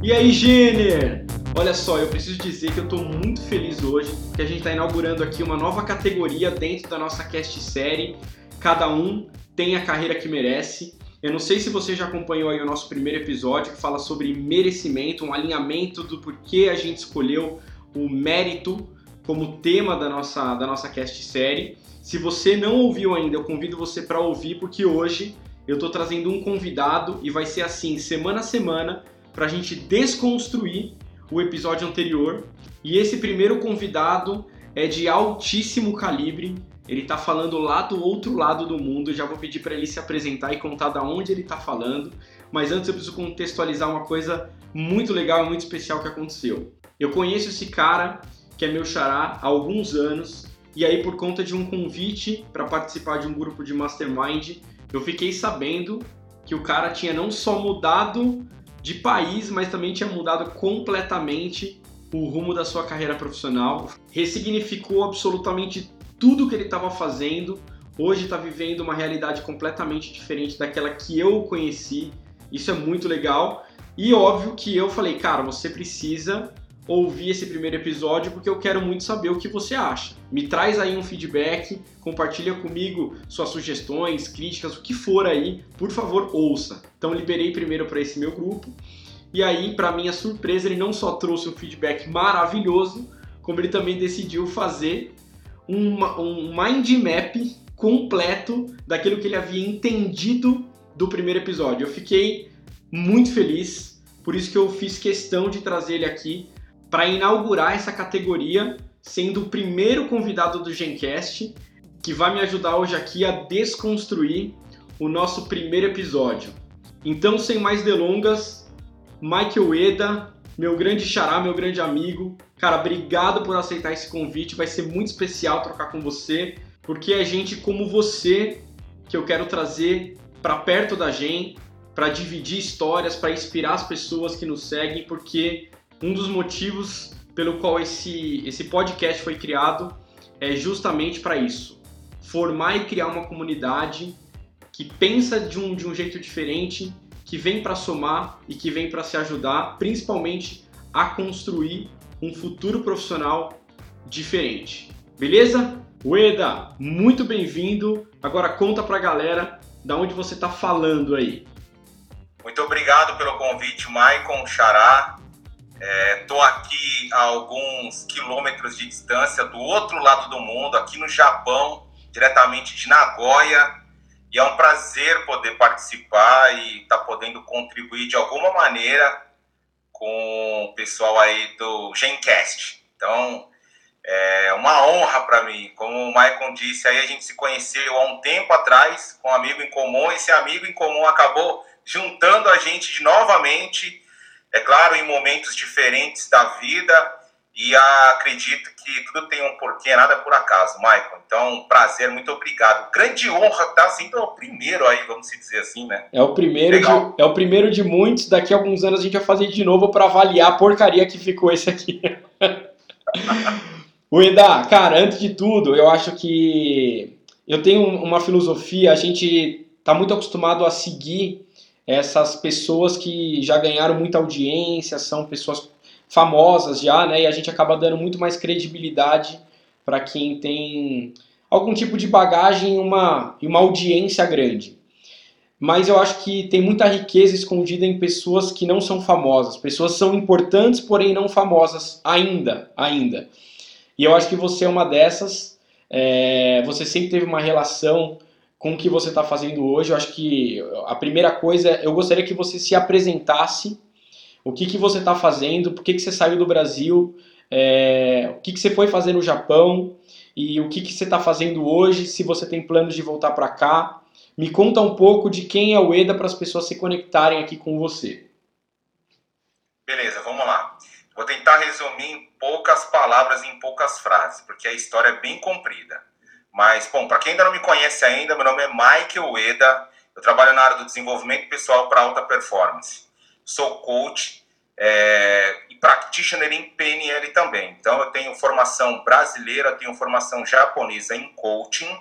E aí, Jenner? Olha só, eu preciso dizer que eu estou muito feliz hoje, que a gente está inaugurando aqui uma nova categoria dentro da nossa cast série. Cada um tem a carreira que merece. Eu não sei se você já acompanhou aí o nosso primeiro episódio que fala sobre merecimento, um alinhamento do porquê a gente escolheu o mérito como tema da nossa, da nossa cast série. Se você não ouviu ainda, eu convido você para ouvir, porque hoje eu estou trazendo um convidado e vai ser assim, semana a semana, para a gente desconstruir o episódio anterior. E esse primeiro convidado é de altíssimo calibre. Ele está falando lá do outro lado do mundo. Já vou pedir para ele se apresentar e contar da onde ele está falando. Mas antes eu preciso contextualizar uma coisa muito legal e muito especial que aconteceu. Eu conheço esse cara que é meu xará há alguns anos. E aí, por conta de um convite para participar de um grupo de mastermind, eu fiquei sabendo que o cara tinha não só mudado de país, mas também tinha mudado completamente o rumo da sua carreira profissional, ressignificou absolutamente tudo que ele estava fazendo. Hoje está vivendo uma realidade completamente diferente daquela que eu conheci. Isso é muito legal. E óbvio que eu falei, cara, você precisa ouvir esse primeiro episódio porque eu quero muito saber o que você acha. Me traz aí um feedback, compartilha comigo suas sugestões, críticas, o que for aí, por favor, ouça. Então liberei primeiro para esse meu grupo. E aí, para minha surpresa, ele não só trouxe um feedback maravilhoso, como ele também decidiu fazer um mind map completo daquilo que ele havia entendido do primeiro episódio. Eu fiquei muito feliz, por isso que eu fiz questão de trazer ele aqui para inaugurar essa categoria, sendo o primeiro convidado do Gencast, que vai me ajudar hoje aqui a desconstruir o nosso primeiro episódio. Então, sem mais delongas, Michael Eda, meu grande xará, meu grande amigo. Cara, obrigado por aceitar esse convite. Vai ser muito especial trocar com você, porque é gente como você que eu quero trazer para perto da gente, para dividir histórias, para inspirar as pessoas que nos seguem, porque um dos motivos pelo qual esse, esse podcast foi criado é justamente para isso. Formar e criar uma comunidade que pensa de um, de um jeito diferente, que vem para somar e que vem para se ajudar, principalmente a construir um futuro profissional diferente. Beleza? Ueda, muito bem-vindo. Agora conta pra galera da onde você está falando aí. Muito obrigado pelo convite, Maicon Xará. Estou é, aqui a alguns quilômetros de distância do outro lado do mundo, aqui no Japão, diretamente de Nagoya. E é um prazer poder participar e estar tá podendo contribuir de alguma maneira com o pessoal aí do Gencast. Então, é uma honra para mim. Como o Maicon disse, aí a gente se conheceu há um tempo atrás com um amigo em comum. Esse amigo em comum acabou juntando a gente novamente é claro, em momentos diferentes da vida, e acredito que tudo tem um porquê, nada por acaso, Michael. Então, prazer, muito obrigado. Grande honra estar sendo o primeiro aí, vamos dizer assim, né? É o primeiro, de, é o primeiro de muitos. Daqui a alguns anos a gente vai fazer de novo para avaliar a porcaria que ficou esse aqui. o Eda, cara, antes de tudo, eu acho que eu tenho uma filosofia, a gente está muito acostumado a seguir essas pessoas que já ganharam muita audiência, são pessoas famosas já, né? E a gente acaba dando muito mais credibilidade para quem tem algum tipo de bagagem e uma, uma audiência grande. Mas eu acho que tem muita riqueza escondida em pessoas que não são famosas. Pessoas são importantes, porém não famosas ainda, ainda. E eu acho que você é uma dessas. É, você sempre teve uma relação com o que você está fazendo hoje. Eu acho que a primeira coisa, eu gostaria que você se apresentasse, o que, que você está fazendo, por que, que você saiu do Brasil, é, o que, que você foi fazer no Japão e o que, que você está fazendo hoje, se você tem planos de voltar para cá. Me conta um pouco de quem é o EDA para as pessoas se conectarem aqui com você. Beleza, vamos lá. Vou tentar resumir em poucas palavras, em poucas frases, porque a história é bem comprida. Mas, bom, para quem ainda não me conhece ainda, meu nome é Michael Ueda, eu trabalho na área do desenvolvimento pessoal para alta performance. Sou coach é, e practitioner em PNL também. Então, eu tenho formação brasileira, tenho formação japonesa em coaching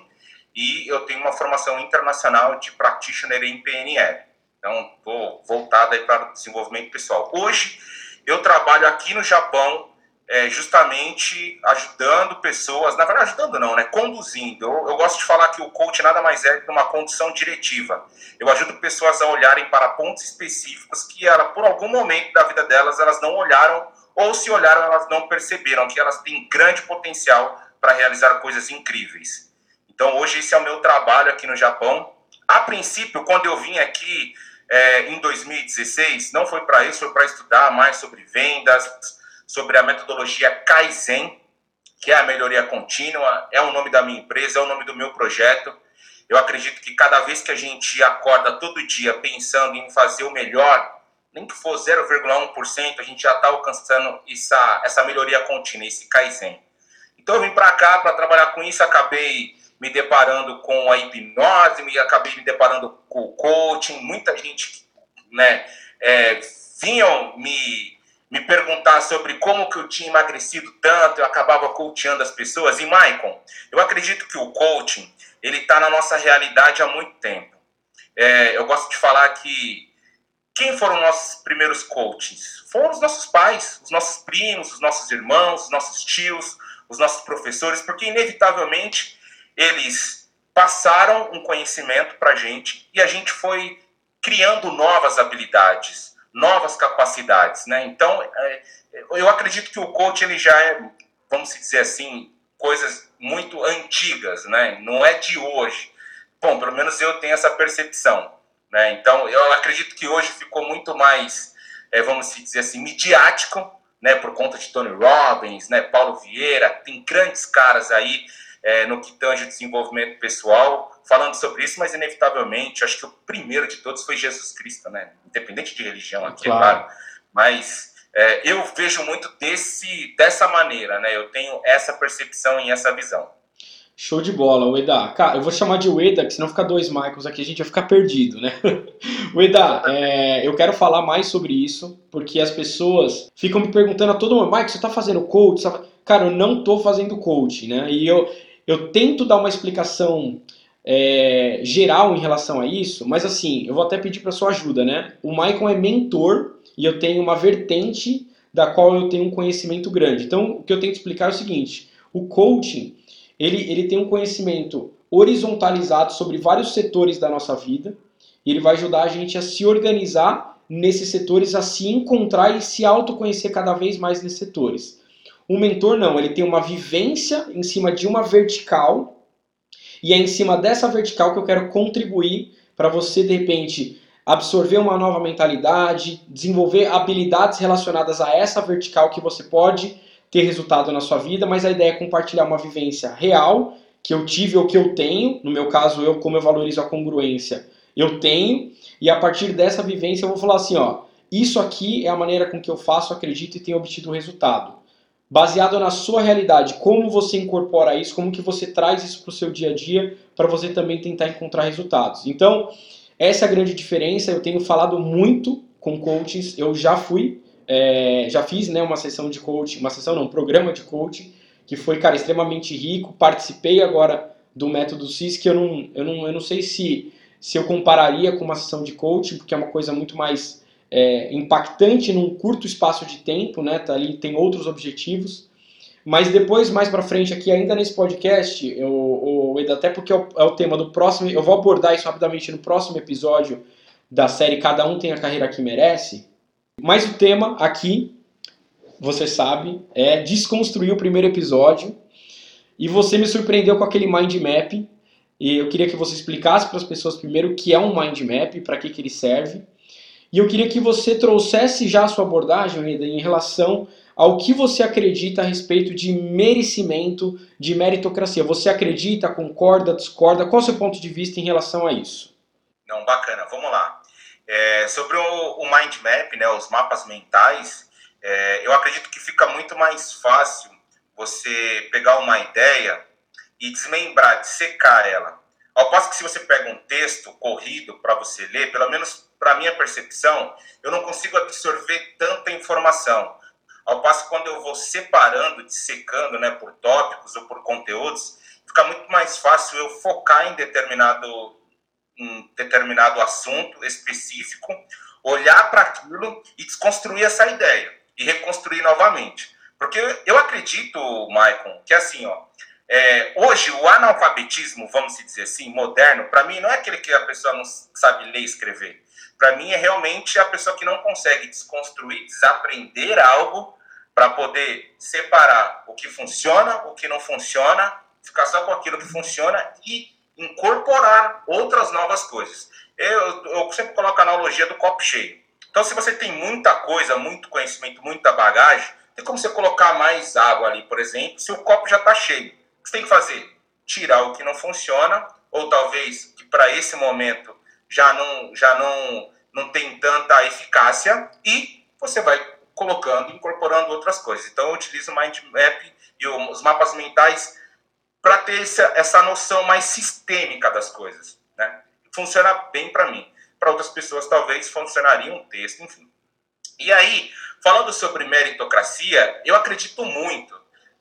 e eu tenho uma formação internacional de practitioner em PNL. Então, estou voltado aí para o desenvolvimento pessoal. Hoje, eu trabalho aqui no Japão, é, justamente ajudando pessoas, na verdade, ajudando não, né? Conduzindo. Eu, eu gosto de falar que o coach nada mais é que uma condução diretiva. Eu ajudo pessoas a olharem para pontos específicos que, ela, por algum momento da vida delas, elas não olharam, ou se olharam, elas não perceberam que elas têm grande potencial para realizar coisas incríveis. Então, hoje, esse é o meu trabalho aqui no Japão. A princípio, quando eu vim aqui é, em 2016, não foi para isso, foi para estudar mais sobre vendas, sobre a metodologia Kaizen, que é a melhoria contínua, é o nome da minha empresa, é o nome do meu projeto. Eu acredito que cada vez que a gente acorda todo dia pensando em fazer o melhor, nem que for 0,1%, a gente já está alcançando essa, essa melhoria contínua, esse Kaizen. Então eu vim para cá para trabalhar com isso, acabei me deparando com a hipnose, me acabei me deparando com o coaching, muita gente, né, é, vinham me me perguntar sobre como que eu tinha emagrecido tanto, eu acabava coachando as pessoas. E, Maicon, eu acredito que o coaching, ele está na nossa realidade há muito tempo. É, eu gosto de falar que quem foram nossos primeiros coaches? Foram os nossos pais, os nossos primos, os nossos irmãos, os nossos tios, os nossos professores, porque inevitavelmente eles passaram um conhecimento para a gente e a gente foi criando novas habilidades novas capacidades, né? Então, é, eu acredito que o coach ele já é, vamos dizer assim, coisas muito antigas, né? Não é de hoje. Bom, pelo menos eu tenho essa percepção, né? Então, eu acredito que hoje ficou muito mais, é, vamos dizer assim, midiático, né? Por conta de Tony Robbins, né? Paulo Vieira, tem grandes caras aí é, no que tange o desenvolvimento pessoal, falando sobre isso, mas inevitavelmente, acho que o primeiro de todos foi Jesus Cristo, né? Independente de religião aqui, claro. claro. Mas é, eu vejo muito desse, dessa maneira, né? Eu tenho essa percepção e essa visão. Show de bola, Ueda. Cara, eu vou chamar de Ueda, que senão fica dois Michaels aqui, a gente vai ficar perdido, né? Ueda, é, eu quero falar mais sobre isso, porque as pessoas ficam me perguntando a todo momento, Mike, você tá fazendo coach? Cara, eu não tô fazendo coach, né? E eu, eu tento dar uma explicação é, geral em relação a isso, mas assim, eu vou até pedir para sua ajuda, né? O Maicon é mentor e eu tenho uma vertente da qual eu tenho um conhecimento grande. Então, o que eu tenho que explicar é o seguinte: o coaching ele, ele tem um conhecimento horizontalizado sobre vários setores da nossa vida e ele vai ajudar a gente a se organizar nesses setores, a se encontrar e se autoconhecer cada vez mais nesses setores. O mentor não, ele tem uma vivência em cima de uma vertical e é em cima dessa vertical que eu quero contribuir para você de repente absorver uma nova mentalidade, desenvolver habilidades relacionadas a essa vertical que você pode ter resultado na sua vida, mas a ideia é compartilhar uma vivência real que eu tive ou que eu tenho, no meu caso eu como eu valorizo a congruência, eu tenho, e a partir dessa vivência eu vou falar assim, ó, isso aqui é a maneira com que eu faço, acredito e tenho obtido resultado baseado na sua realidade, como você incorpora isso, como que você traz isso para o seu dia a dia, para você também tentar encontrar resultados. Então, essa é a grande diferença. Eu tenho falado muito com coaches, eu já fui, é, já fiz né, uma sessão de coaching, uma sessão não, um programa de coaching, que foi, cara, extremamente rico. Participei agora do método CIS, que eu não, eu não, eu não sei se, se eu compararia com uma sessão de coaching, porque é uma coisa muito mais é, impactante num curto espaço de tempo, né? Tá ali tem outros objetivos. Mas depois, mais para frente aqui, ainda nesse podcast, eu, eu, até porque é o, é o, tema do próximo, eu vou abordar isso rapidamente no próximo episódio da série Cada Um Tem a Carreira que Merece. Mas o tema aqui, você sabe, é desconstruir o primeiro episódio. E você me surpreendeu com aquele mind map. E eu queria que você explicasse para as pessoas primeiro o que é um mind map, para que, que ele serve e eu queria que você trouxesse já a sua abordagem, Eda, em relação ao que você acredita a respeito de merecimento, de meritocracia. Você acredita, concorda, discorda? Qual é o seu ponto de vista em relação a isso? Não, bacana, vamos lá. É, sobre o, o, mind map, né, os mapas mentais, é, eu acredito que fica muito mais fácil você pegar uma ideia e desmembrar, dissecar ela. Ao passo que se você pega um texto corrido para você ler, pelo menos para minha percepção, eu não consigo absorver tanta informação. Ao passo que quando eu vou separando, dissecando né, por tópicos ou por conteúdos, fica muito mais fácil eu focar em determinado um determinado assunto específico, olhar para aquilo e desconstruir essa ideia e reconstruir novamente. Porque eu acredito, Maicon, que assim, ó, é, hoje o analfabetismo, vamos dizer assim, moderno, para mim não é aquele que a pessoa não sabe ler e escrever. Para mim é realmente a pessoa que não consegue desconstruir, desaprender algo para poder separar o que funciona, o que não funciona, ficar só com aquilo que funciona e incorporar outras novas coisas. Eu, eu sempre coloco a analogia do copo cheio. Então, se você tem muita coisa, muito conhecimento, muita bagagem, tem como você colocar mais água ali, por exemplo, se o copo já está cheio. Você tem que fazer? Tirar o que não funciona, ou talvez que para esse momento já não, já não, não tem tanta eficácia, e você vai colocando, incorporando outras coisas. Então, eu utilizo o Mind Map e os mapas mentais para ter essa, essa noção mais sistêmica das coisas. Né? Funciona bem para mim. Para outras pessoas, talvez funcionaria um texto, enfim. E aí, falando sobre meritocracia, eu acredito muito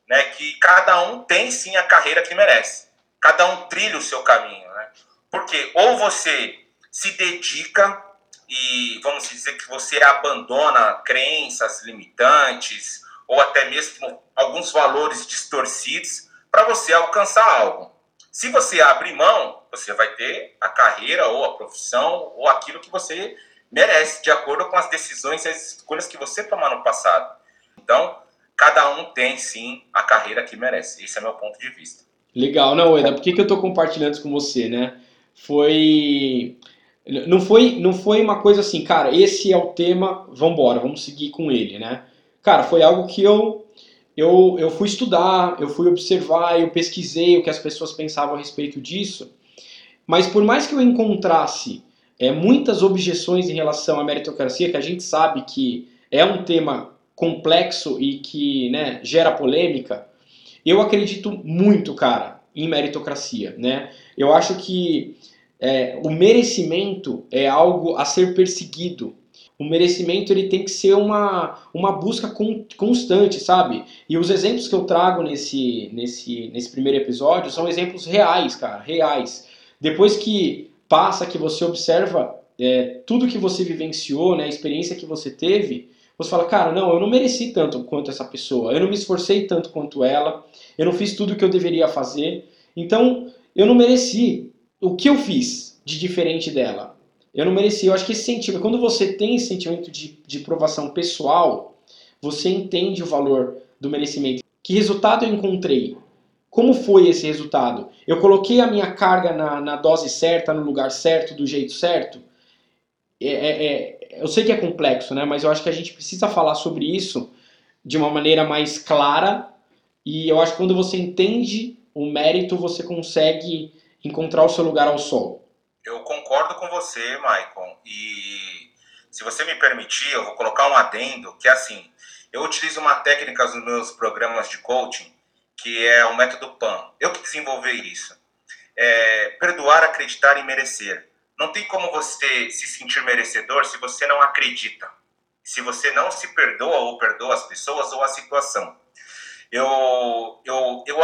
né, que cada um tem sim a carreira que merece. Cada um trilha o seu caminho. Né? Porque ou você se dedica e vamos dizer que você abandona crenças limitantes ou até mesmo alguns valores distorcidos para você alcançar algo. Se você abrir mão, você vai ter a carreira ou a profissão ou aquilo que você merece, de acordo com as decisões e as escolhas que você tomar no passado. Então, cada um tem sim a carreira que merece. Esse é meu ponto de vista. Legal, não, Eda, por que, que eu estou compartilhando isso com você, né? Foi não foi, não foi uma coisa assim, cara, esse é o tema, vamos embora, vamos seguir com ele, né? Cara, foi algo que eu, eu, eu fui estudar, eu fui observar, eu pesquisei o que as pessoas pensavam a respeito disso, mas por mais que eu encontrasse é, muitas objeções em relação à meritocracia, que a gente sabe que é um tema complexo e que né, gera polêmica, eu acredito muito, cara, em meritocracia, né? Eu acho que é, o merecimento é algo a ser perseguido. O merecimento ele tem que ser uma, uma busca con, constante, sabe? E os exemplos que eu trago nesse, nesse, nesse primeiro episódio são exemplos reais, cara, reais. Depois que passa, que você observa é, tudo que você vivenciou, né, a experiência que você teve, você fala, cara, não, eu não mereci tanto quanto essa pessoa, eu não me esforcei tanto quanto ela, eu não fiz tudo o que eu deveria fazer, então eu não mereci o que eu fiz de diferente dela? Eu não merecia. Eu acho que esse sentimento, quando você tem esse sentimento de, de provação pessoal, você entende o valor do merecimento. Que resultado eu encontrei? Como foi esse resultado? Eu coloquei a minha carga na, na dose certa, no lugar certo, do jeito certo? É, é, é, eu sei que é complexo, né? mas eu acho que a gente precisa falar sobre isso de uma maneira mais clara. E eu acho que quando você entende o mérito, você consegue encontrar o seu lugar ao sol. Eu concordo com você, Maicon. E se você me permitir, eu vou colocar um adendo que é assim. Eu utilizo uma técnica nos meus programas de coaching que é o método PAN. Eu que desenvolvi isso. É, perdoar, acreditar e merecer. Não tem como você se sentir merecedor se você não acredita. Se você não se perdoa ou perdoa as pessoas ou a situação eu, eu, eu,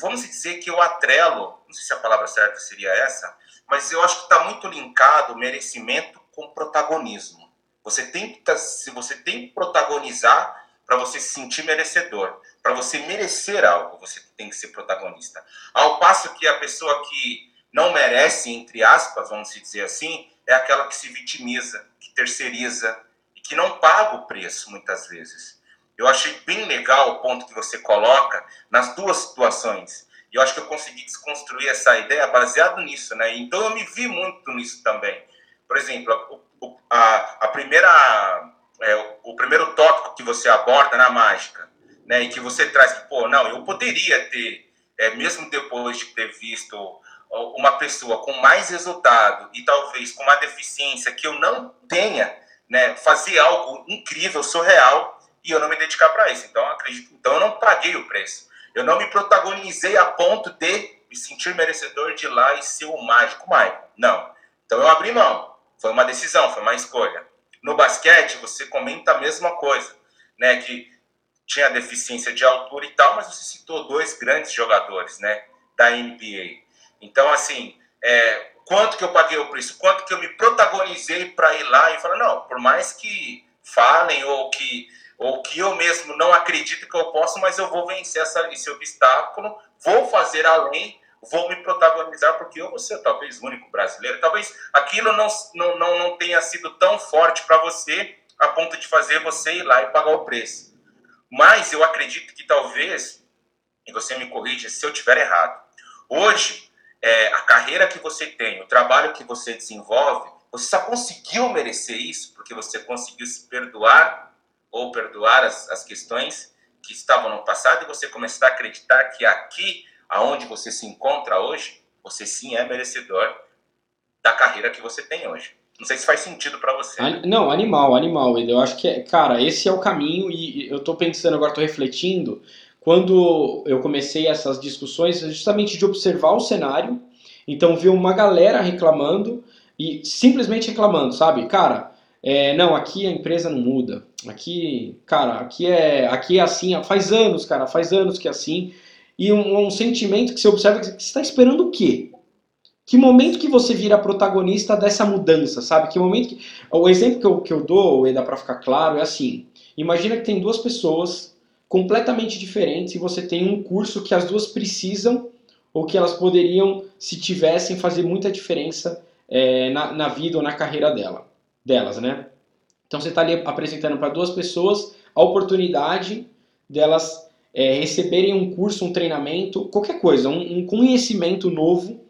vamos dizer que eu atrelo, não sei se a palavra certa seria essa, mas eu acho que está muito linkado merecimento com protagonismo. Você tem, se você tem que protagonizar para você se sentir merecedor. Para você merecer algo, você tem que ser protagonista. Ao passo que a pessoa que não merece, entre aspas, vamos dizer assim, é aquela que se vitimiza, que terceiriza e que não paga o preço muitas vezes. Eu achei bem legal o ponto que você coloca nas duas situações. E eu acho que eu consegui desconstruir essa ideia baseado nisso, né? Então eu me vi muito nisso também. Por exemplo, a, a primeira, é, o primeiro tópico que você aborda na mágica, né? E que você traz que, pô, não, eu poderia ter, é, mesmo depois de ter visto uma pessoa com mais resultado e talvez com uma deficiência que eu não tenha, né? Fazer algo incrível, surreal e eu não me dedicar para isso. Então, acredito, então eu não paguei o preço. Eu não me protagonizei a ponto de me sentir merecedor de ir lá e ser o mágico Michael. Não. Então eu abri mão. Foi uma decisão, foi uma escolha. No basquete, você comenta a mesma coisa, né? Que tinha deficiência de altura e tal, mas você citou dois grandes jogadores, né? Da NBA. Então, assim, é, quanto que eu paguei o preço, quanto que eu me protagonizei para ir lá e falar, não, por mais que falem ou que ou que eu mesmo não acredito que eu posso, mas eu vou vencer essa, esse obstáculo, vou fazer além, vou me protagonizar, porque eu vou ser talvez o único brasileiro. Talvez aquilo não, não, não, não tenha sido tão forte para você a ponto de fazer você ir lá e pagar o preço. Mas eu acredito que talvez, e você me corrija se eu estiver errado, hoje, é, a carreira que você tem, o trabalho que você desenvolve, você só conseguiu merecer isso porque você conseguiu se perdoar ou perdoar as, as questões que estavam no passado e você começar a acreditar que aqui, aonde você se encontra hoje, você sim é merecedor da carreira que você tem hoje. Não sei se faz sentido para você. Não, animal, animal. Eu acho que, é, cara, esse é o caminho e eu tô pensando agora, tô refletindo. Quando eu comecei essas discussões, justamente de observar o cenário, então ver uma galera reclamando e simplesmente reclamando, sabe? Cara, é, não, aqui a empresa não muda. Aqui, cara, aqui é, aqui é assim, faz anos, cara, faz anos que é assim. E um, um sentimento que você observa que você está esperando o quê? Que momento que você vira protagonista dessa mudança, sabe? Que momento que... O exemplo que eu, que eu dou, para ficar claro, é assim. Imagina que tem duas pessoas completamente diferentes e você tem um curso que as duas precisam ou que elas poderiam, se tivessem, fazer muita diferença é, na, na vida ou na carreira dela delas, né? Então você está ali apresentando para duas pessoas a oportunidade delas é, receberem um curso, um treinamento, qualquer coisa, um, um, conhecimento novo,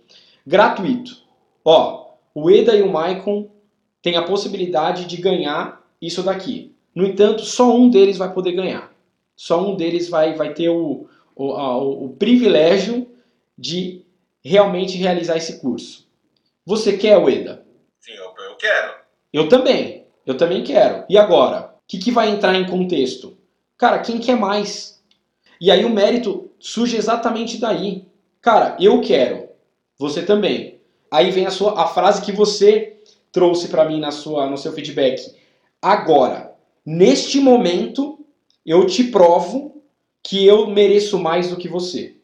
gratuito. Ó, o Eda e o Maicon têm a possibilidade de ganhar isso daqui. No entanto, só um deles vai poder ganhar. Só um deles vai, vai ter o, o, a, o privilégio de realmente realizar esse curso. Você quer, Eda? Sim, eu, eu quero. Eu também. Eu também quero. E agora? O que, que vai entrar em contexto? Cara, quem quer mais? E aí o mérito surge exatamente daí. Cara, eu quero. Você também. Aí vem a sua a frase que você trouxe para mim na sua no seu feedback. Agora, neste momento, eu te provo que eu mereço mais do que você.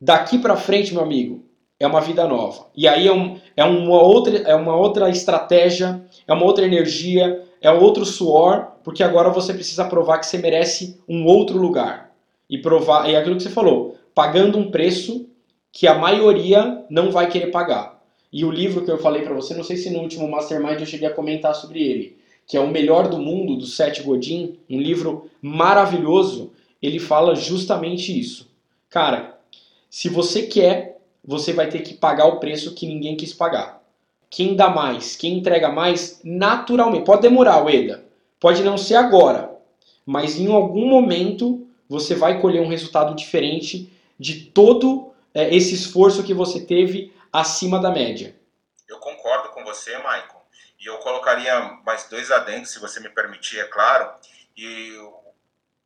Daqui para frente, meu amigo, é uma vida nova. E aí é, um, é, uma, outra, é uma outra estratégia, é uma outra energia, é outro suor, porque agora você precisa provar que você merece um outro lugar. E provar, é aquilo que você falou, pagando um preço que a maioria não vai querer pagar. E o livro que eu falei para você, não sei se no último Mastermind eu cheguei a comentar sobre ele, que é O Melhor do Mundo, do Seth Godin, um livro maravilhoso, ele fala justamente isso. Cara, se você quer você vai ter que pagar o preço que ninguém quis pagar. Quem dá mais, quem entrega mais, naturalmente. Pode demorar, Ueda. Pode não ser agora. Mas em algum momento você vai colher um resultado diferente de todo é, esse esforço que você teve acima da média. Eu concordo com você, Michael. E eu colocaria mais dois adendos, se você me permitir, é claro. E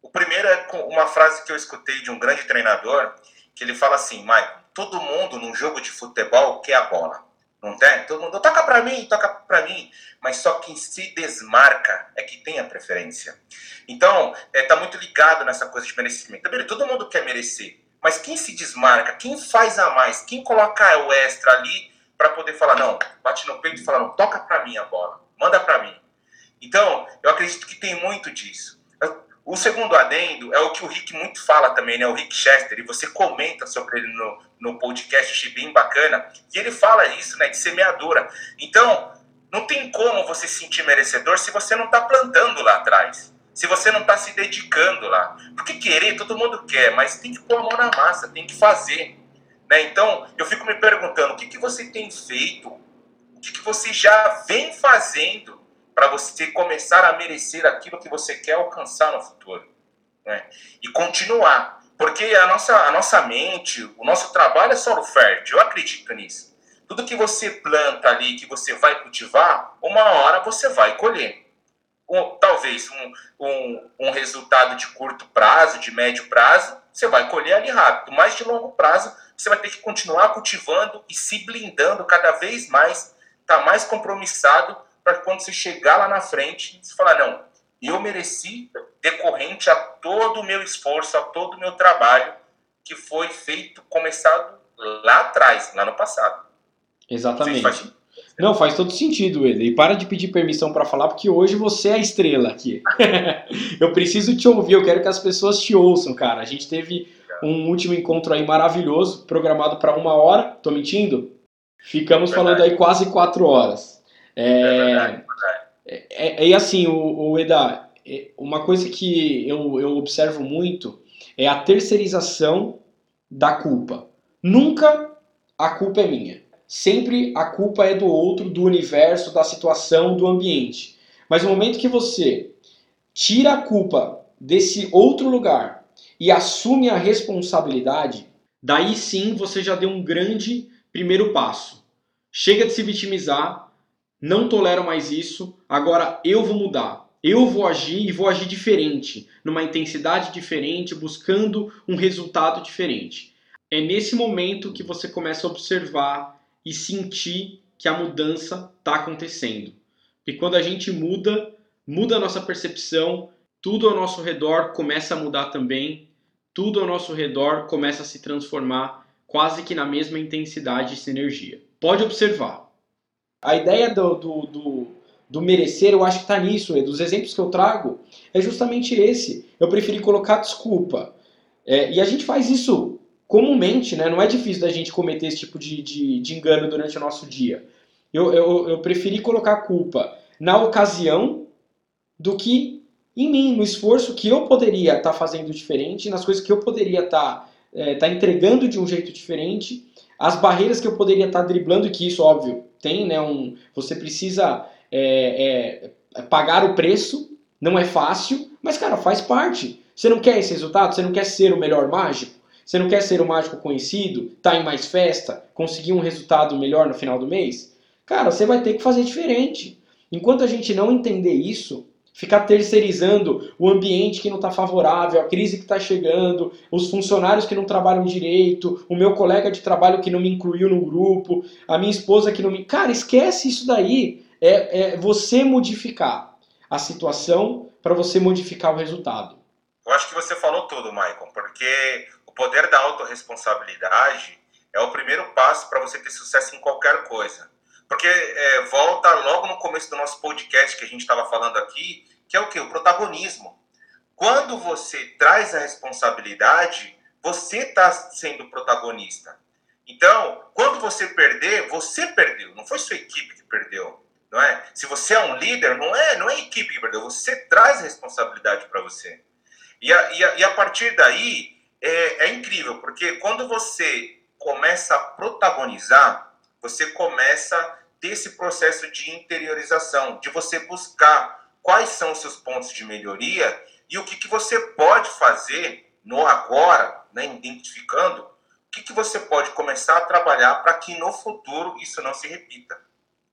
o primeiro é uma frase que eu escutei de um grande treinador, que ele fala assim, Michael, todo mundo num jogo de futebol quer a bola. Não tem? Todo mundo toca para mim, toca para mim. Mas só quem se desmarca é que tem a preferência. Então, é, tá muito ligado nessa coisa de merecimento. Todo mundo quer merecer. Mas quem se desmarca, quem faz a mais, quem coloca o extra ali para poder falar, não, bate no peito e fala, não, toca para mim a bola, manda para mim. Então, eu acredito que tem muito disso. O segundo adendo é o que o Rick muito fala também, né? O Rick Chester, e você comenta sobre ele no, no podcast, bem bacana, e ele fala isso, né? De semeadura. Então, não tem como você se sentir merecedor se você não está plantando lá atrás. Se você não está se dedicando lá. Porque querer, todo mundo quer, mas tem que pôr a mão na massa, tem que fazer. Né? Então, eu fico me perguntando, o que, que você tem feito? O que, que você já vem fazendo para você começar a merecer aquilo que você quer alcançar no futuro. Né? E continuar. Porque a nossa, a nossa mente, o nosso trabalho é solo fértil, eu acredito nisso. Tudo que você planta ali, que você vai cultivar, uma hora você vai colher. Um, talvez um, um, um resultado de curto prazo, de médio prazo, você vai colher ali rápido. Mas de longo prazo, você vai ter que continuar cultivando e se blindando cada vez mais, tá mais compromissado para quando você chegar lá na frente, você falar, não, eu mereci decorrente a todo o meu esforço, a todo o meu trabalho que foi feito, começado lá atrás, lá no passado. Exatamente. Não, faz todo sentido, Eder. E para de pedir permissão para falar, porque hoje você é a estrela aqui. eu preciso te ouvir, eu quero que as pessoas te ouçam, cara. A gente teve um último encontro aí maravilhoso, programado para uma hora. Tô mentindo? Ficamos verdade. falando aí quase quatro horas. É, é verdade, é, é, e assim, o, o Eda, é, uma coisa que eu, eu observo muito é a terceirização da culpa. Nunca a culpa é minha. Sempre a culpa é do outro, do universo, da situação, do ambiente. Mas no momento que você tira a culpa desse outro lugar e assume a responsabilidade, daí sim você já deu um grande primeiro passo. Chega de se vitimizar, não tolero mais isso, agora eu vou mudar. Eu vou agir e vou agir diferente, numa intensidade diferente, buscando um resultado diferente. É nesse momento que você começa a observar e sentir que a mudança está acontecendo. E quando a gente muda, muda a nossa percepção, tudo ao nosso redor começa a mudar também, tudo ao nosso redor começa a se transformar quase que na mesma intensidade e sinergia. Pode observar. A ideia do, do, do, do merecer, eu acho que está nisso. Dos exemplos que eu trago, é justamente esse. Eu preferi colocar desculpa. É, e a gente faz isso comumente, né? Não é difícil da gente cometer esse tipo de, de, de engano durante o nosso dia. Eu, eu, eu preferi colocar a culpa na ocasião do que em mim, no esforço que eu poderia estar tá fazendo diferente, nas coisas que eu poderia estar tá, é, tá entregando de um jeito diferente, as barreiras que eu poderia estar tá driblando, que isso, óbvio, tem, né? Um, você precisa é, é, pagar o preço, não é fácil, mas, cara, faz parte. Você não quer esse resultado? Você não quer ser o melhor mágico? Você não quer ser o mágico conhecido, estar tá em mais festa, conseguir um resultado melhor no final do mês? Cara, você vai ter que fazer diferente. Enquanto a gente não entender isso, ficar terceirizando o ambiente que não está favorável, a crise que está chegando, os funcionários que não trabalham direito, o meu colega de trabalho que não me incluiu no grupo, a minha esposa que não me. Cara, esquece isso daí. É, é você modificar a situação para você modificar o resultado. Eu acho que você falou tudo, Michael, porque poder da autorresponsabilidade é o primeiro passo para você ter sucesso em qualquer coisa. Porque é, volta logo no começo do nosso podcast que a gente estava falando aqui, que é o que? O protagonismo. Quando você traz a responsabilidade, você está sendo protagonista. Então, quando você perder, você perdeu, não foi sua equipe que perdeu. Não é? Se você é um líder, não é, não é a equipe que perdeu, você traz a responsabilidade para você. E a, e, a, e a partir daí, é, é incrível, porque quando você começa a protagonizar, você começa a ter esse processo de interiorização, de você buscar quais são os seus pontos de melhoria e o que, que você pode fazer no agora, né, identificando o que, que você pode começar a trabalhar para que no futuro isso não se repita.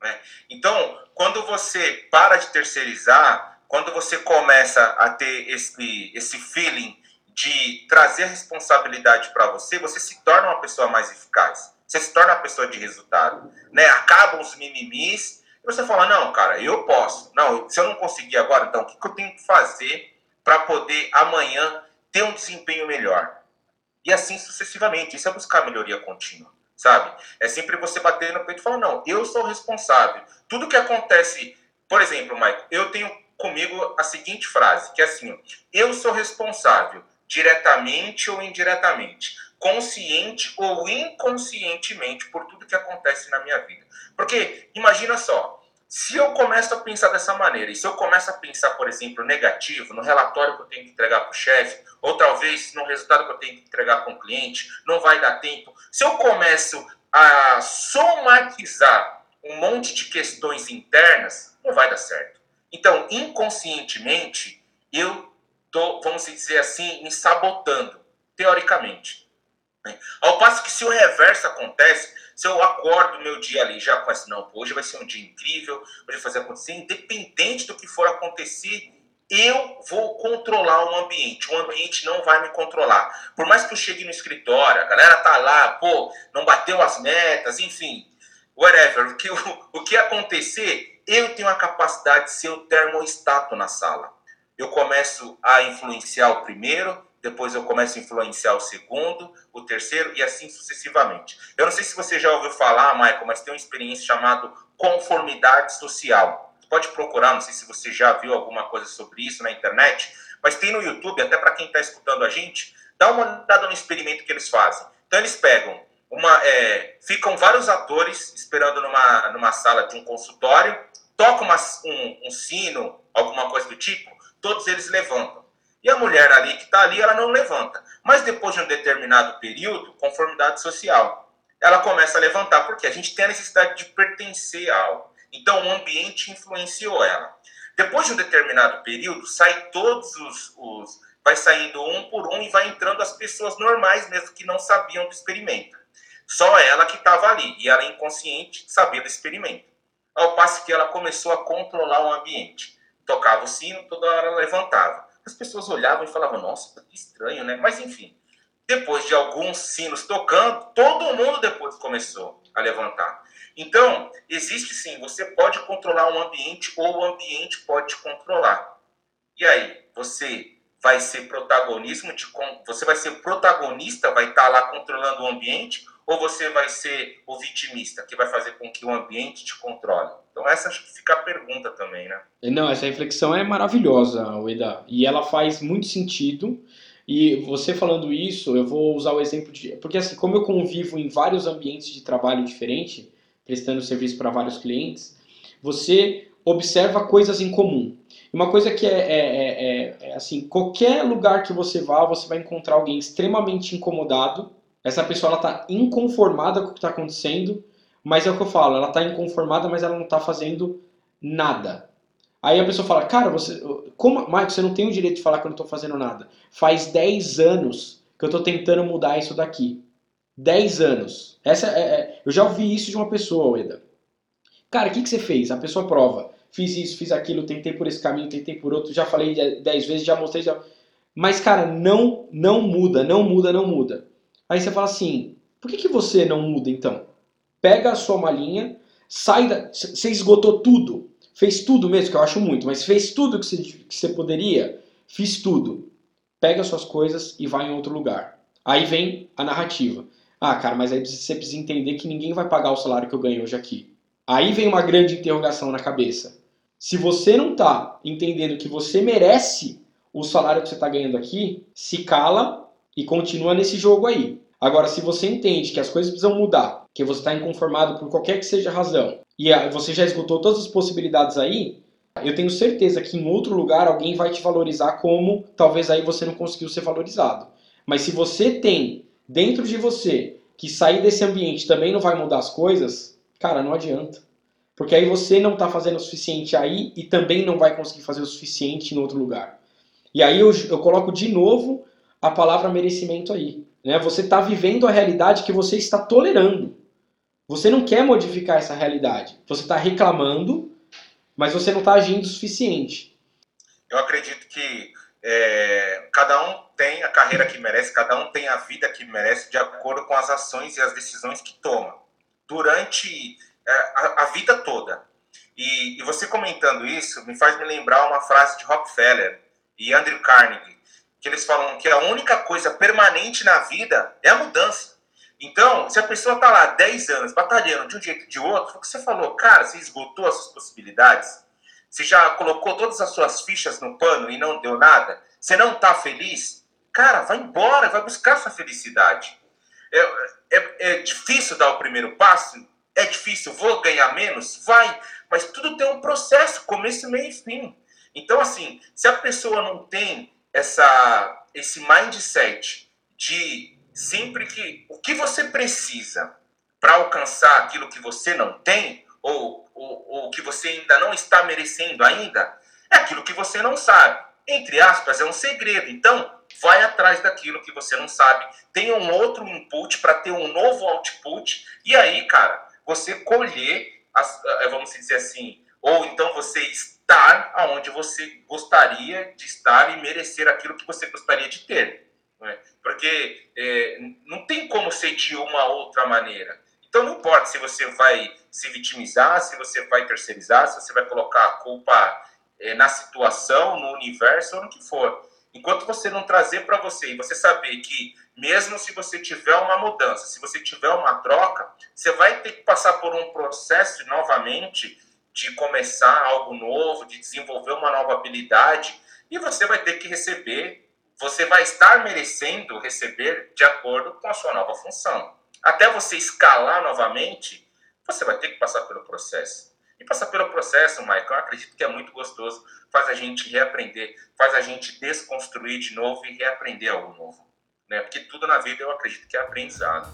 Né? Então, quando você para de terceirizar, quando você começa a ter esse, esse feeling de trazer responsabilidade para você, você se torna uma pessoa mais eficaz. Você se torna uma pessoa de resultado. Né? Acabam os mimimis e você fala: não, cara, eu posso. Não, se eu não conseguir agora, então o que, que eu tenho que fazer para poder amanhã ter um desempenho melhor? E assim sucessivamente. Isso é buscar melhoria contínua, sabe? É sempre você bater no peito e falar: não, eu sou responsável. Tudo que acontece, por exemplo, Michael, eu tenho comigo a seguinte frase, que é assim: eu sou responsável diretamente ou indiretamente, consciente ou inconscientemente por tudo que acontece na minha vida. Porque imagina só, se eu começo a pensar dessa maneira, e se eu começo a pensar, por exemplo, negativo, no relatório que eu tenho que entregar para o chefe, ou talvez no resultado que eu tenho que entregar para um cliente, não vai dar tempo. Se eu começo a somatizar um monte de questões internas, não vai dar certo. Então, inconscientemente, eu estou, vamos dizer assim, me sabotando, teoricamente. Né? Ao passo que se o reverso acontece, se eu acordo meu dia ali já com esse, não, hoje vai ser um dia incrível, hoje vai fazer acontecer, independente do que for acontecer, eu vou controlar o ambiente. O ambiente não vai me controlar. Por mais que eu chegue no escritório, a galera tá lá, pô, não bateu as metas, enfim, whatever. O que, o, o que acontecer, eu tenho a capacidade de ser o termostato na sala eu começo a influenciar o primeiro, depois eu começo a influenciar o segundo, o terceiro e assim sucessivamente. Eu não sei se você já ouviu falar, Michael, mas tem uma experiência chamada conformidade social. Pode procurar, não sei se você já viu alguma coisa sobre isso na internet, mas tem no YouTube, até para quem está escutando a gente, dá uma olhada no experimento que eles fazem. Então eles pegam uma, é, ficam vários atores esperando numa, numa sala de um consultório, tocam uma, um, um sino, alguma coisa do tipo, todos eles levantam. E a mulher ali que está ali, ela não levanta. Mas depois de um determinado período, conformidade social, ela começa a levantar, porque a gente tem a necessidade de pertencer a algo. Então o ambiente influenciou ela. Depois de um determinado período, sai todos os, os vai saindo um por um e vai entrando as pessoas normais mesmo que não sabiam do experimento. Só ela que estava ali e ela inconsciente sabia do experimento. Ao passo que ela começou a controlar o ambiente. Tocava o sino, toda hora levantava as pessoas olhavam e falavam, nossa, que estranho, né? Mas enfim, depois de alguns sinos tocando, todo mundo depois começou a levantar. Então, existe sim, você pode controlar um ambiente ou o ambiente pode te controlar. E aí, você vai ser protagonismo de você vai ser protagonista, vai estar lá controlando o ambiente ou você vai ser o vitimista, que vai fazer com que o ambiente te controle? Então essa acho que fica a pergunta também, né? Não, essa reflexão é maravilhosa, Ueda, e ela faz muito sentido. E você falando isso, eu vou usar o exemplo de. Porque, assim, como eu convivo em vários ambientes de trabalho diferente, prestando serviço para vários clientes, você observa coisas em comum. Uma coisa que é, é, é, é, assim: qualquer lugar que você vá, você vai encontrar alguém extremamente incomodado essa pessoa ela tá inconformada com o que está acontecendo, mas é o que eu falo, ela está inconformada, mas ela não está fazendo nada. Aí a pessoa fala, cara, você, como, Mike, você não tem o direito de falar que eu não estou fazendo nada. Faz 10 anos que eu estou tentando mudar isso daqui. 10 anos. Essa é, é, eu já ouvi isso de uma pessoa, Eda. Cara, o que, que você fez? A pessoa prova. Fiz isso, fiz aquilo, tentei por esse caminho, tentei por outro, já falei 10 vezes, já mostrei. Já... Mas, cara, não, não muda, não muda, não muda. Aí você fala assim: por que, que você não muda então? Pega a sua malinha, sai da. Você esgotou tudo. Fez tudo mesmo, que eu acho muito, mas fez tudo que você, que você poderia? Fiz tudo. Pega suas coisas e vai em outro lugar. Aí vem a narrativa. Ah, cara, mas aí você precisa entender que ninguém vai pagar o salário que eu ganho hoje aqui. Aí vem uma grande interrogação na cabeça. Se você não está entendendo que você merece o salário que você está ganhando aqui, se cala e continua nesse jogo aí. Agora, se você entende que as coisas precisam mudar, que você está inconformado por qualquer que seja a razão, e você já esgotou todas as possibilidades aí, eu tenho certeza que em outro lugar alguém vai te valorizar como talvez aí você não conseguiu ser valorizado. Mas se você tem dentro de você que sair desse ambiente também não vai mudar as coisas, cara, não adianta. Porque aí você não está fazendo o suficiente aí e também não vai conseguir fazer o suficiente em outro lugar. E aí eu, eu coloco de novo a palavra merecimento aí. Né? Você está vivendo a realidade que você está tolerando. Você não quer modificar essa realidade. Você está reclamando, mas você não está agindo o suficiente. Eu acredito que é, cada um tem a carreira que merece, cada um tem a vida que merece de acordo com as ações e as decisões que toma durante a, a, vida toda. E, e, você comentando isso me faz me lembrar uma frase de Rockefeller e Andrew Carnegie que eles falam que a única coisa permanente na vida é a mudança. Então, se a pessoa está lá 10 anos batalhando de um jeito ou de outro, o que você falou, cara, você esgotou as suas possibilidades, você já colocou todas as suas fichas no pano e não deu nada, você não está feliz, cara, vai embora, vai buscar sua felicidade. É, é, é difícil dar o primeiro passo? É difícil, vou ganhar menos? Vai, mas tudo tem um processo, começo, meio e fim. Então, assim, se a pessoa não tem essa, esse mindset de sempre que o que você precisa para alcançar aquilo que você não tem, ou, ou, ou que você ainda não está merecendo ainda, é aquilo que você não sabe. Entre aspas, é um segredo. Então, vai atrás daquilo que você não sabe. Tem um outro input para ter um novo output. E aí, cara, você colher, as, eh, vamos dizer assim, ou então você estar aonde você gostaria de estar e merecer aquilo que você gostaria de ter. É? Porque é, não tem como ser de uma outra maneira. Então não importa se você vai se vitimizar, se você vai terceirizar, se você vai colocar a culpa é, na situação, no universo ou no que for. Enquanto você não trazer para você e você saber que mesmo se você tiver uma mudança, se você tiver uma troca, você vai ter que passar por um processo novamente de começar algo novo, de desenvolver uma nova habilidade, e você vai ter que receber, você vai estar merecendo receber de acordo com a sua nova função. Até você escalar novamente, você vai ter que passar pelo processo. E passar pelo processo, Michael, eu acredito que é muito gostoso, faz a gente reaprender, faz a gente desconstruir de novo e reaprender algo novo. Né? Porque tudo na vida eu acredito que é aprendizado.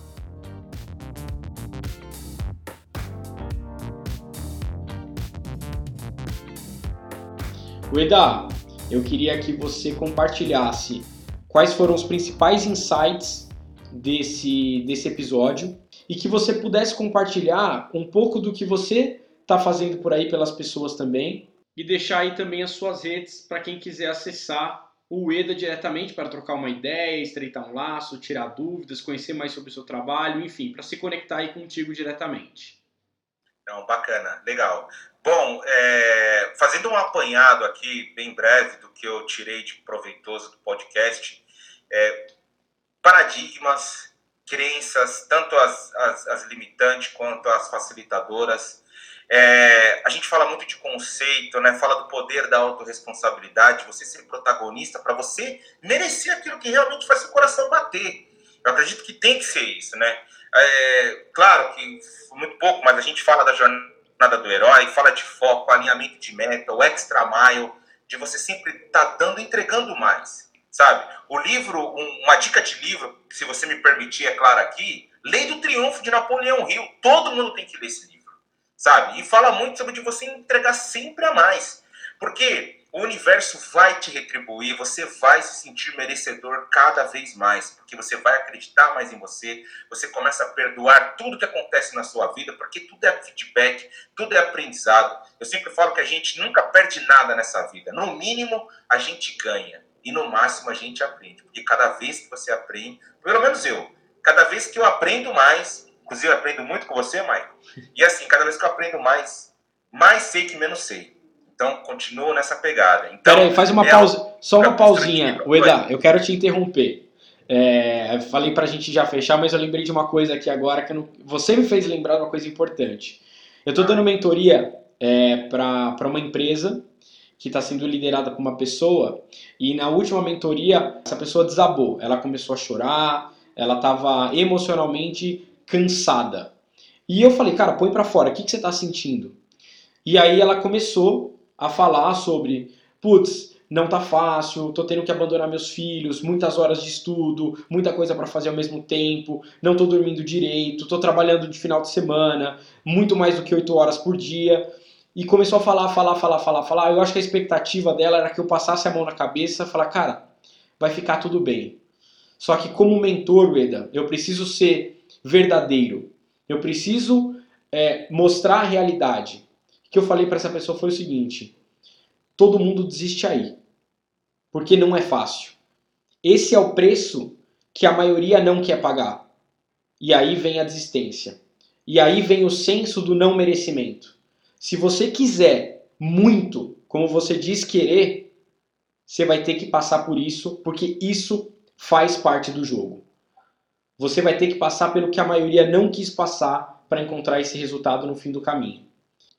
Ueda, eu queria que você compartilhasse quais foram os principais insights desse, desse episódio e que você pudesse compartilhar um pouco do que você está fazendo por aí pelas pessoas também e deixar aí também as suas redes para quem quiser acessar o EDA diretamente para trocar uma ideia, estreitar um laço, tirar dúvidas, conhecer mais sobre o seu trabalho, enfim, para se conectar aí contigo diretamente. Não, bacana, legal. Bom, é, fazendo um apanhado aqui, bem breve, do que eu tirei de proveitoso do podcast, é, paradigmas, crenças, tanto as, as, as limitantes quanto as facilitadoras, é, a gente fala muito de conceito, né? Fala do poder da autorresponsabilidade, você ser protagonista para você merecer aquilo que realmente faz seu coração bater. Eu acredito que tem que ser isso, né? É, claro que muito pouco, mas a gente fala da jornada do herói, fala de foco, alinhamento de meta, o extra mile, de você sempre estar tá dando, entregando mais, sabe? O livro, um, uma dica de livro, se você me permitir, é claro aqui, Lei do Triunfo de Napoleão Hill. Todo mundo tem que ler esse livro sabe? E fala muito sobre de você entregar sempre a mais. Porque o universo vai te retribuir, você vai se sentir merecedor cada vez mais, porque você vai acreditar mais em você, você começa a perdoar tudo que acontece na sua vida, porque tudo é feedback, tudo é aprendizado. Eu sempre falo que a gente nunca perde nada nessa vida. No mínimo, a gente ganha. E no máximo a gente aprende. Porque cada vez que você aprende, pelo menos eu, cada vez que eu aprendo mais, Inclusive, eu aprendo muito com você, Maicon. E assim, cada vez que eu aprendo mais, mais sei que menos sei. Então, continuo nessa pegada. Então, Peraí, faz uma é pausa, só uma pausinha. Ueda, eu quero te interromper. É, falei pra gente já fechar, mas eu lembrei de uma coisa aqui agora que não... você me fez lembrar de uma coisa importante. Eu tô dando mentoria é, para uma empresa que está sendo liderada por uma pessoa e na última mentoria essa pessoa desabou. Ela começou a chorar, ela estava emocionalmente cansada. E eu falei, cara, põe para fora, o que, que você tá sentindo? E aí ela começou a falar sobre, putz, não tá fácil, tô tendo que abandonar meus filhos, muitas horas de estudo, muita coisa para fazer ao mesmo tempo, não tô dormindo direito, tô trabalhando de final de semana, muito mais do que 8 horas por dia. E começou a falar, falar, falar, falar, falar. Eu acho que a expectativa dela era que eu passasse a mão na cabeça e falar, cara, vai ficar tudo bem. Só que como mentor, Eda, eu preciso ser verdadeiro. Eu preciso é, mostrar a realidade. O que eu falei para essa pessoa foi o seguinte: todo mundo desiste aí, porque não é fácil. Esse é o preço que a maioria não quer pagar. E aí vem a desistência. E aí vem o senso do não merecimento. Se você quiser muito, como você diz querer, você vai ter que passar por isso, porque isso faz parte do jogo você vai ter que passar pelo que a maioria não quis passar para encontrar esse resultado no fim do caminho.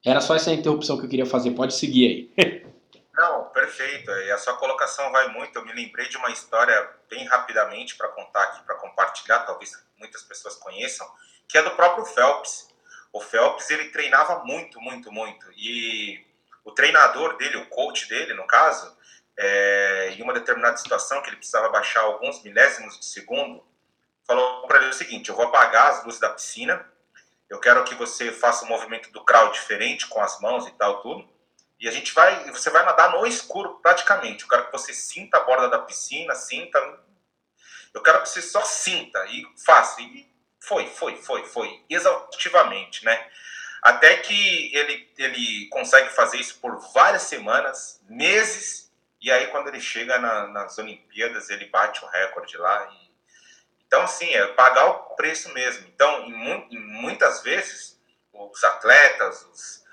Era só essa interrupção que eu queria fazer, pode seguir aí. Não, perfeito. E a sua colocação vai muito. Eu me lembrei de uma história bem rapidamente para contar aqui, para compartilhar, talvez muitas pessoas conheçam, que é do próprio Phelps. O Phelps ele treinava muito, muito, muito. E o treinador dele, o coach dele, no caso, é, em uma determinada situação que ele precisava baixar alguns milésimos de segundo, falou para ele o seguinte: eu vou apagar as luzes da piscina, eu quero que você faça um movimento do crawl diferente com as mãos e tal tudo, e a gente vai, você vai nadar no escuro praticamente. Eu quero que você sinta a borda da piscina, sinta, eu quero que você só sinta e faça. E foi, foi, foi, foi exaustivamente, né? Até que ele, ele consegue fazer isso por várias semanas, meses, e aí quando ele chega na, nas Olimpíadas, ele bate o recorde lá então, assim, é pagar o preço mesmo. Então, em, em muitas vezes, os atletas, os,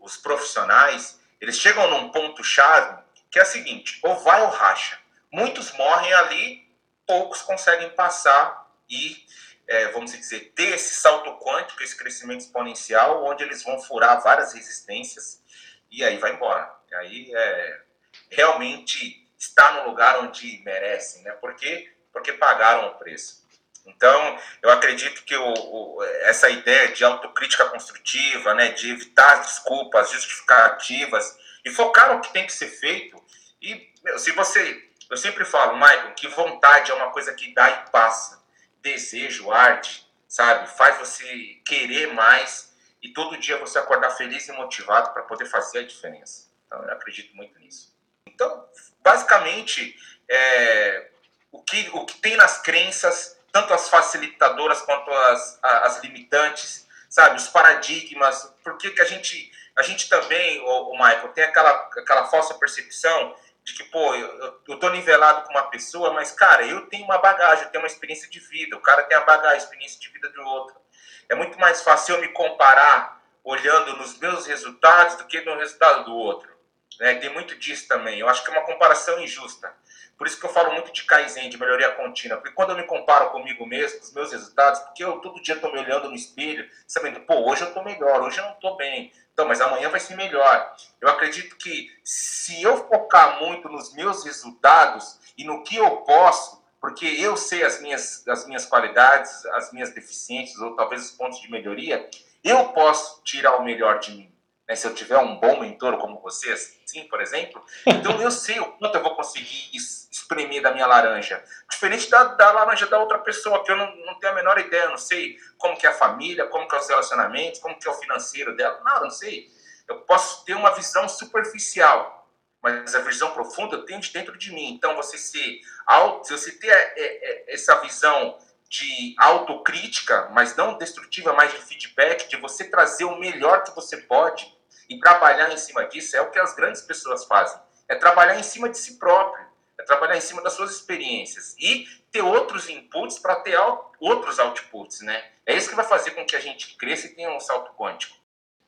os profissionais, eles chegam num ponto-chave que é o seguinte: ou vai ou racha. muitos morrem ali, poucos conseguem passar e, é, vamos dizer, ter esse salto quântico, esse crescimento exponencial, onde eles vão furar várias resistências e aí vai embora. E aí é, realmente está no lugar onde merecem, né? Porque, porque pagaram o preço. Então, eu acredito que o, o, essa ideia de autocrítica construtiva, né, de evitar desculpas justificativas e focar no que tem que ser feito. E meu, se você, eu sempre falo, Michael, que vontade é uma coisa que dá e passa. Desejo, arte, sabe, faz você querer mais e todo dia você acordar feliz e motivado para poder fazer a diferença. Então, eu acredito muito nisso. Então, basicamente, é, o, que, o que tem nas crenças tanto as facilitadoras quanto as, as limitantes, sabe? Os paradigmas. Por que, que a gente, a gente também, o, o Michael, tem aquela, aquela falsa percepção de que, pô, eu, eu tô nivelado com uma pessoa, mas, cara, eu tenho uma bagagem, eu tenho uma experiência de vida, o cara tem a bagagem, a experiência de vida do outro. É muito mais fácil eu me comparar olhando nos meus resultados do que no resultado do outro. Né? Tem muito disso também. Eu acho que é uma comparação injusta. Por isso que eu falo muito de Kaizen, de melhoria contínua. Porque quando eu me comparo comigo mesmo, com os meus resultados, porque eu todo dia estou me olhando no espelho, sabendo, pô, hoje eu estou melhor, hoje eu não estou bem. Então, mas amanhã vai ser melhor. Eu acredito que se eu focar muito nos meus resultados e no que eu posso, porque eu sei as minhas, as minhas qualidades, as minhas deficiências, ou talvez os pontos de melhoria, eu posso tirar o melhor de mim. Né? Se eu tiver um bom mentor como você, assim, por exemplo, então eu sei o quanto eu vou conseguir espremer da minha laranja. Diferente da, da laranja da outra pessoa, que eu não, não tenho a menor ideia, eu não sei como que é a família, como que é os relacionamentos, como que é o financeiro dela, nada, não sei. Eu posso ter uma visão superficial, mas a visão profunda eu tenho de dentro de mim. Então, você alto, se você ter é, é, essa visão de autocrítica, mas não destrutiva, mas de feedback, de você trazer o melhor que você pode e trabalhar em cima disso, é o que as grandes pessoas fazem. É trabalhar em cima de si próprio, é trabalhar em cima das suas experiências e ter outros inputs para ter outros outputs, né? É isso que vai fazer com que a gente cresça e tenha um salto quântico.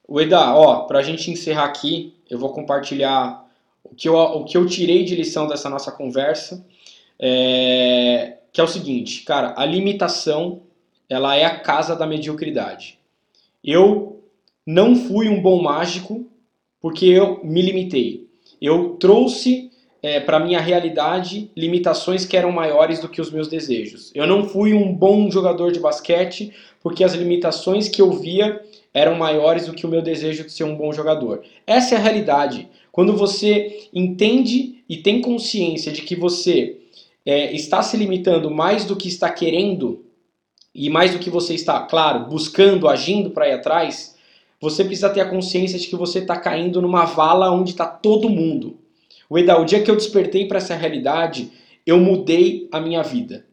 O Eda, ó, para a gente encerrar aqui, eu vou compartilhar o que eu, o que eu tirei de lição dessa nossa conversa. É, que é o seguinte, cara, a limitação ela é a casa da mediocridade. Eu não fui um bom mágico porque eu me limitei. Eu trouxe é, para minha realidade limitações que eram maiores do que os meus desejos. Eu não fui um bom jogador de basquete porque as limitações que eu via eram maiores do que o meu desejo de ser um bom jogador. Essa é a realidade. Quando você entende e tem consciência de que você é, está se limitando mais do que está querendo e mais do que você está, claro, buscando, agindo para ir atrás, você precisa ter a consciência de que você está caindo numa vala onde está todo mundo. O Eda, o dia que eu despertei para essa realidade, eu mudei a minha vida.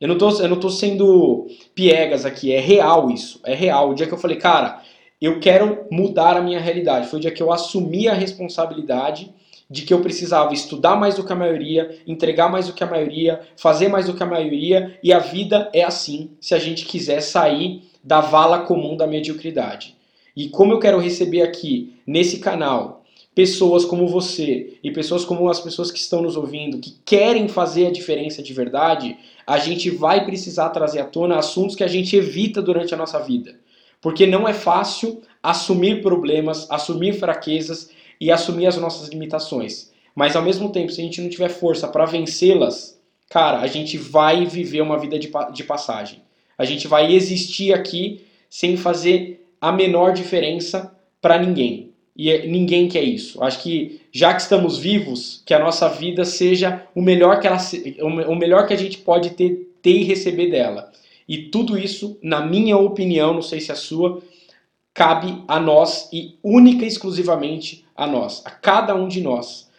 Eu não, tô, eu não tô sendo piegas aqui, é real isso, é real. O dia que eu falei, cara, eu quero mudar a minha realidade, foi o dia que eu assumi a responsabilidade de que eu precisava estudar mais do que a maioria, entregar mais do que a maioria, fazer mais do que a maioria, e a vida é assim, se a gente quiser sair da vala comum da mediocridade. E como eu quero receber aqui nesse canal pessoas como você e pessoas como as pessoas que estão nos ouvindo, que querem fazer a diferença de verdade, a gente vai precisar trazer à tona assuntos que a gente evita durante a nossa vida. Porque não é fácil assumir problemas, assumir fraquezas e assumir as nossas limitações. Mas ao mesmo tempo, se a gente não tiver força para vencê-las, cara, a gente vai viver uma vida de, de passagem. A gente vai existir aqui sem fazer a menor diferença para ninguém. E é, ninguém quer isso. Acho que já que estamos vivos, que a nossa vida seja o melhor que, ela, o melhor que a gente pode ter, ter e receber dela. E tudo isso, na minha opinião, não sei se é a sua, cabe a nós e única e exclusivamente a nós, a cada um de nós,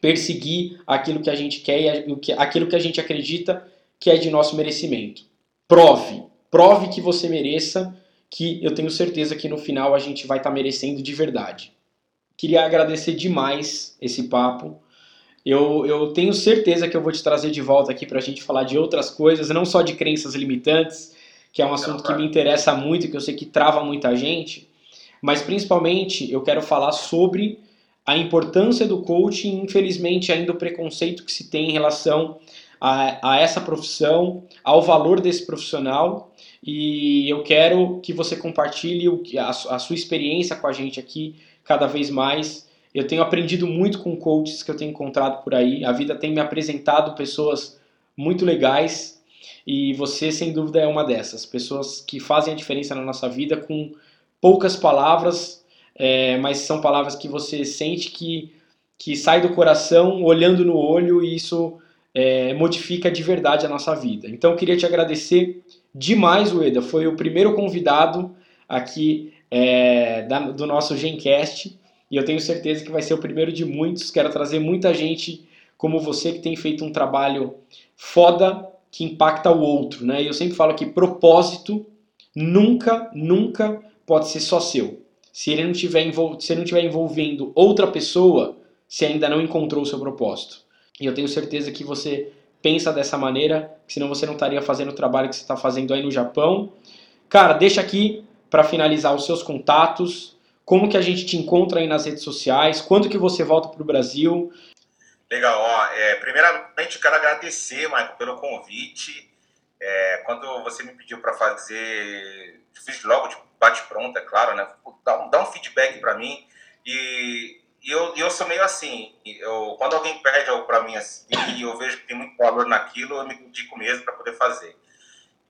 perseguir aquilo que a gente quer e aquilo que a gente acredita que é de nosso merecimento. Prove, prove que você mereça, que eu tenho certeza que no final a gente vai estar tá merecendo de verdade. Queria agradecer demais esse papo. Eu, eu tenho certeza que eu vou te trazer de volta aqui para a gente falar de outras coisas, não só de crenças limitantes, que é um assunto que me interessa muito, que eu sei que trava muita gente, mas principalmente eu quero falar sobre a importância do coaching, infelizmente ainda o preconceito que se tem em relação a, a essa profissão, ao valor desse profissional e eu quero que você compartilhe o, a, a sua experiência com a gente aqui cada vez mais. Eu tenho aprendido muito com coaches que eu tenho encontrado por aí. A vida tem me apresentado pessoas muito legais e você, sem dúvida, é uma dessas. Pessoas que fazem a diferença na nossa vida com poucas palavras, é, mas são palavras que você sente que, que sai do coração, olhando no olho e isso é, modifica de verdade a nossa vida. Então, eu queria te agradecer demais, Ueda. Foi o primeiro convidado aqui é, da, do nosso Gencast e eu tenho certeza que vai ser o primeiro de muitos. Quero trazer muita gente como você que tem feito um trabalho foda que impacta o outro, né? E eu sempre falo que propósito nunca, nunca pode ser só seu. Se ele não tiver se ele não estiver envolvendo outra pessoa, você ainda não encontrou o seu propósito. E eu tenho certeza que você pensa dessa maneira, senão você não estaria fazendo o trabalho que você está fazendo aí no Japão. Cara, deixa aqui para finalizar os seus contatos, como que a gente te encontra aí nas redes sociais, quando que você volta para o Brasil. Legal, ó, é, primeiramente eu quero agradecer, Michael, pelo convite. É, quando você me pediu para fazer, fiz logo de bate-pronto, é claro, né? Dá um, dá um feedback para mim. E e eu, eu sou meio assim, eu, quando alguém pede algo para mim assim, e eu vejo que tem muito valor naquilo, eu me dedico mesmo para poder fazer.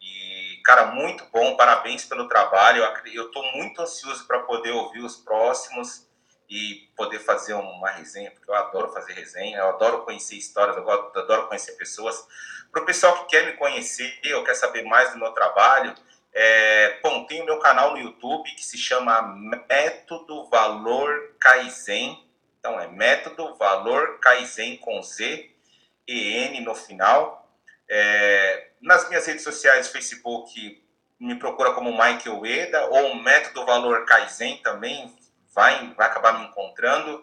E, cara, muito bom, parabéns pelo trabalho. Eu estou muito ansioso para poder ouvir os próximos e poder fazer uma resenha, porque eu adoro fazer resenha, eu adoro conhecer histórias, eu adoro conhecer pessoas. Para o pessoal que quer me conhecer, ou quer saber mais do meu trabalho, é, bom, tem o meu canal no YouTube que se chama Método Valor Kaizen. Então é Método Valor Kaizen com Z e N no final. É, nas minhas redes sociais, Facebook, me procura como Michael Eda ou Método Valor Kaizen também vai, vai acabar me encontrando.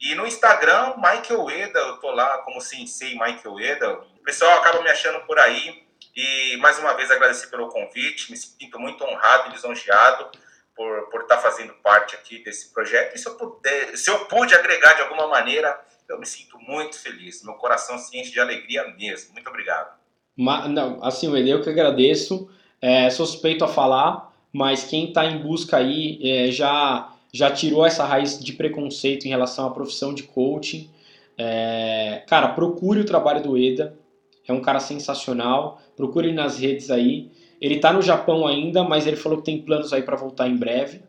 E no Instagram, Michael Eda, eu tô lá como Sensei Michael Eda. O pessoal acaba me achando por aí. E mais uma vez agradecer pelo convite, me sinto muito honrado e lisonjeado por, por estar fazendo parte aqui desse projeto. E se eu, puder, se eu pude agregar de alguma maneira, eu me sinto muito feliz. Meu coração se enche de alegria mesmo. Muito obrigado. Ma, não, assim, eu que agradeço. É, suspeito a falar, mas quem está em busca aí é, já, já tirou essa raiz de preconceito em relação à profissão de coaching. É, cara, procure o trabalho do Eda é um cara sensacional. Procure ele nas redes aí. Ele está no Japão ainda, mas ele falou que tem planos aí para voltar em breve.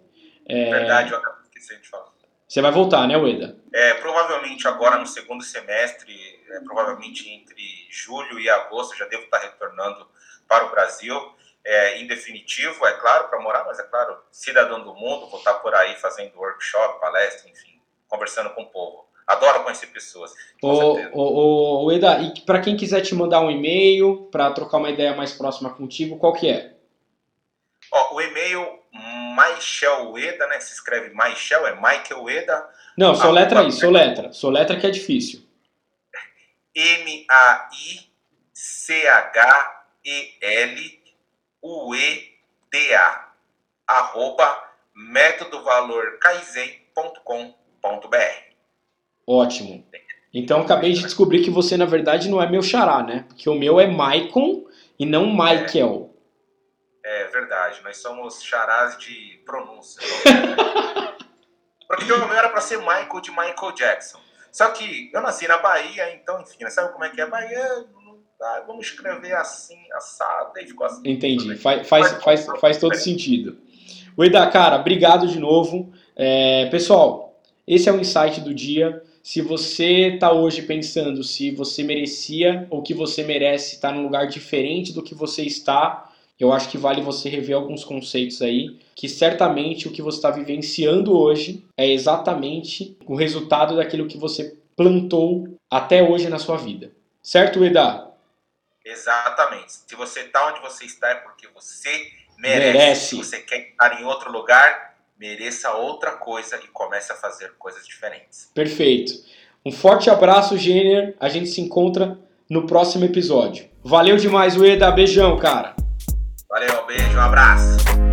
É... Verdade, eu esqueci de falar. Você vai voltar, né, Ueda? É, provavelmente agora no segundo semestre, é, provavelmente entre julho e agosto, já devo estar retornando para o Brasil. É, em definitivo, é claro, para morar, mas é claro, cidadão do mundo, vou estar por aí fazendo workshop, palestra, enfim, conversando com o povo. Adoro conhecer pessoas. O, o, o, Eda, e para quem quiser te mandar um e-mail para trocar uma ideia mais próxima contigo, qual que é? Ó, o e-mail Michael Eda, né? Se escreve Michael, é Michael Eda. Não, só letra aí, só letra. Só letra que é difícil. M-A-I-C-H-E-L-U-E-D-A arroba métodovalorkaizen.com Ótimo. Então acabei de descobrir que você na verdade não é meu xará, né? Porque o meu é Maicon e não Michael. É, é verdade, nós somos charás de pronúncia. Porque o meu era para ser Michael de Michael Jackson. Só que eu nasci na Bahia, então, enfim, sabe como é que é? Bahia, ah, vamos escrever assim, assado, e ficou assim. Entendi, faz, faz, faz, faz todo sentido. Ueda, cara, obrigado de novo. É, pessoal, esse é o insight do dia. Se você está hoje pensando se você merecia ou que você merece estar num lugar diferente do que você está, eu acho que vale você rever alguns conceitos aí, que certamente o que você está vivenciando hoje é exatamente o resultado daquilo que você plantou até hoje na sua vida. Certo, Eda? Exatamente. Se você está onde você está é porque você merece. merece. Se você quer estar em outro lugar, mereça outra coisa e comece a fazer coisas diferentes. Perfeito. Um forte abraço, Gêner. A gente se encontra no próximo episódio. Valeu demais, Ueda. Beijão, cara. Valeu, beijo, um abraço.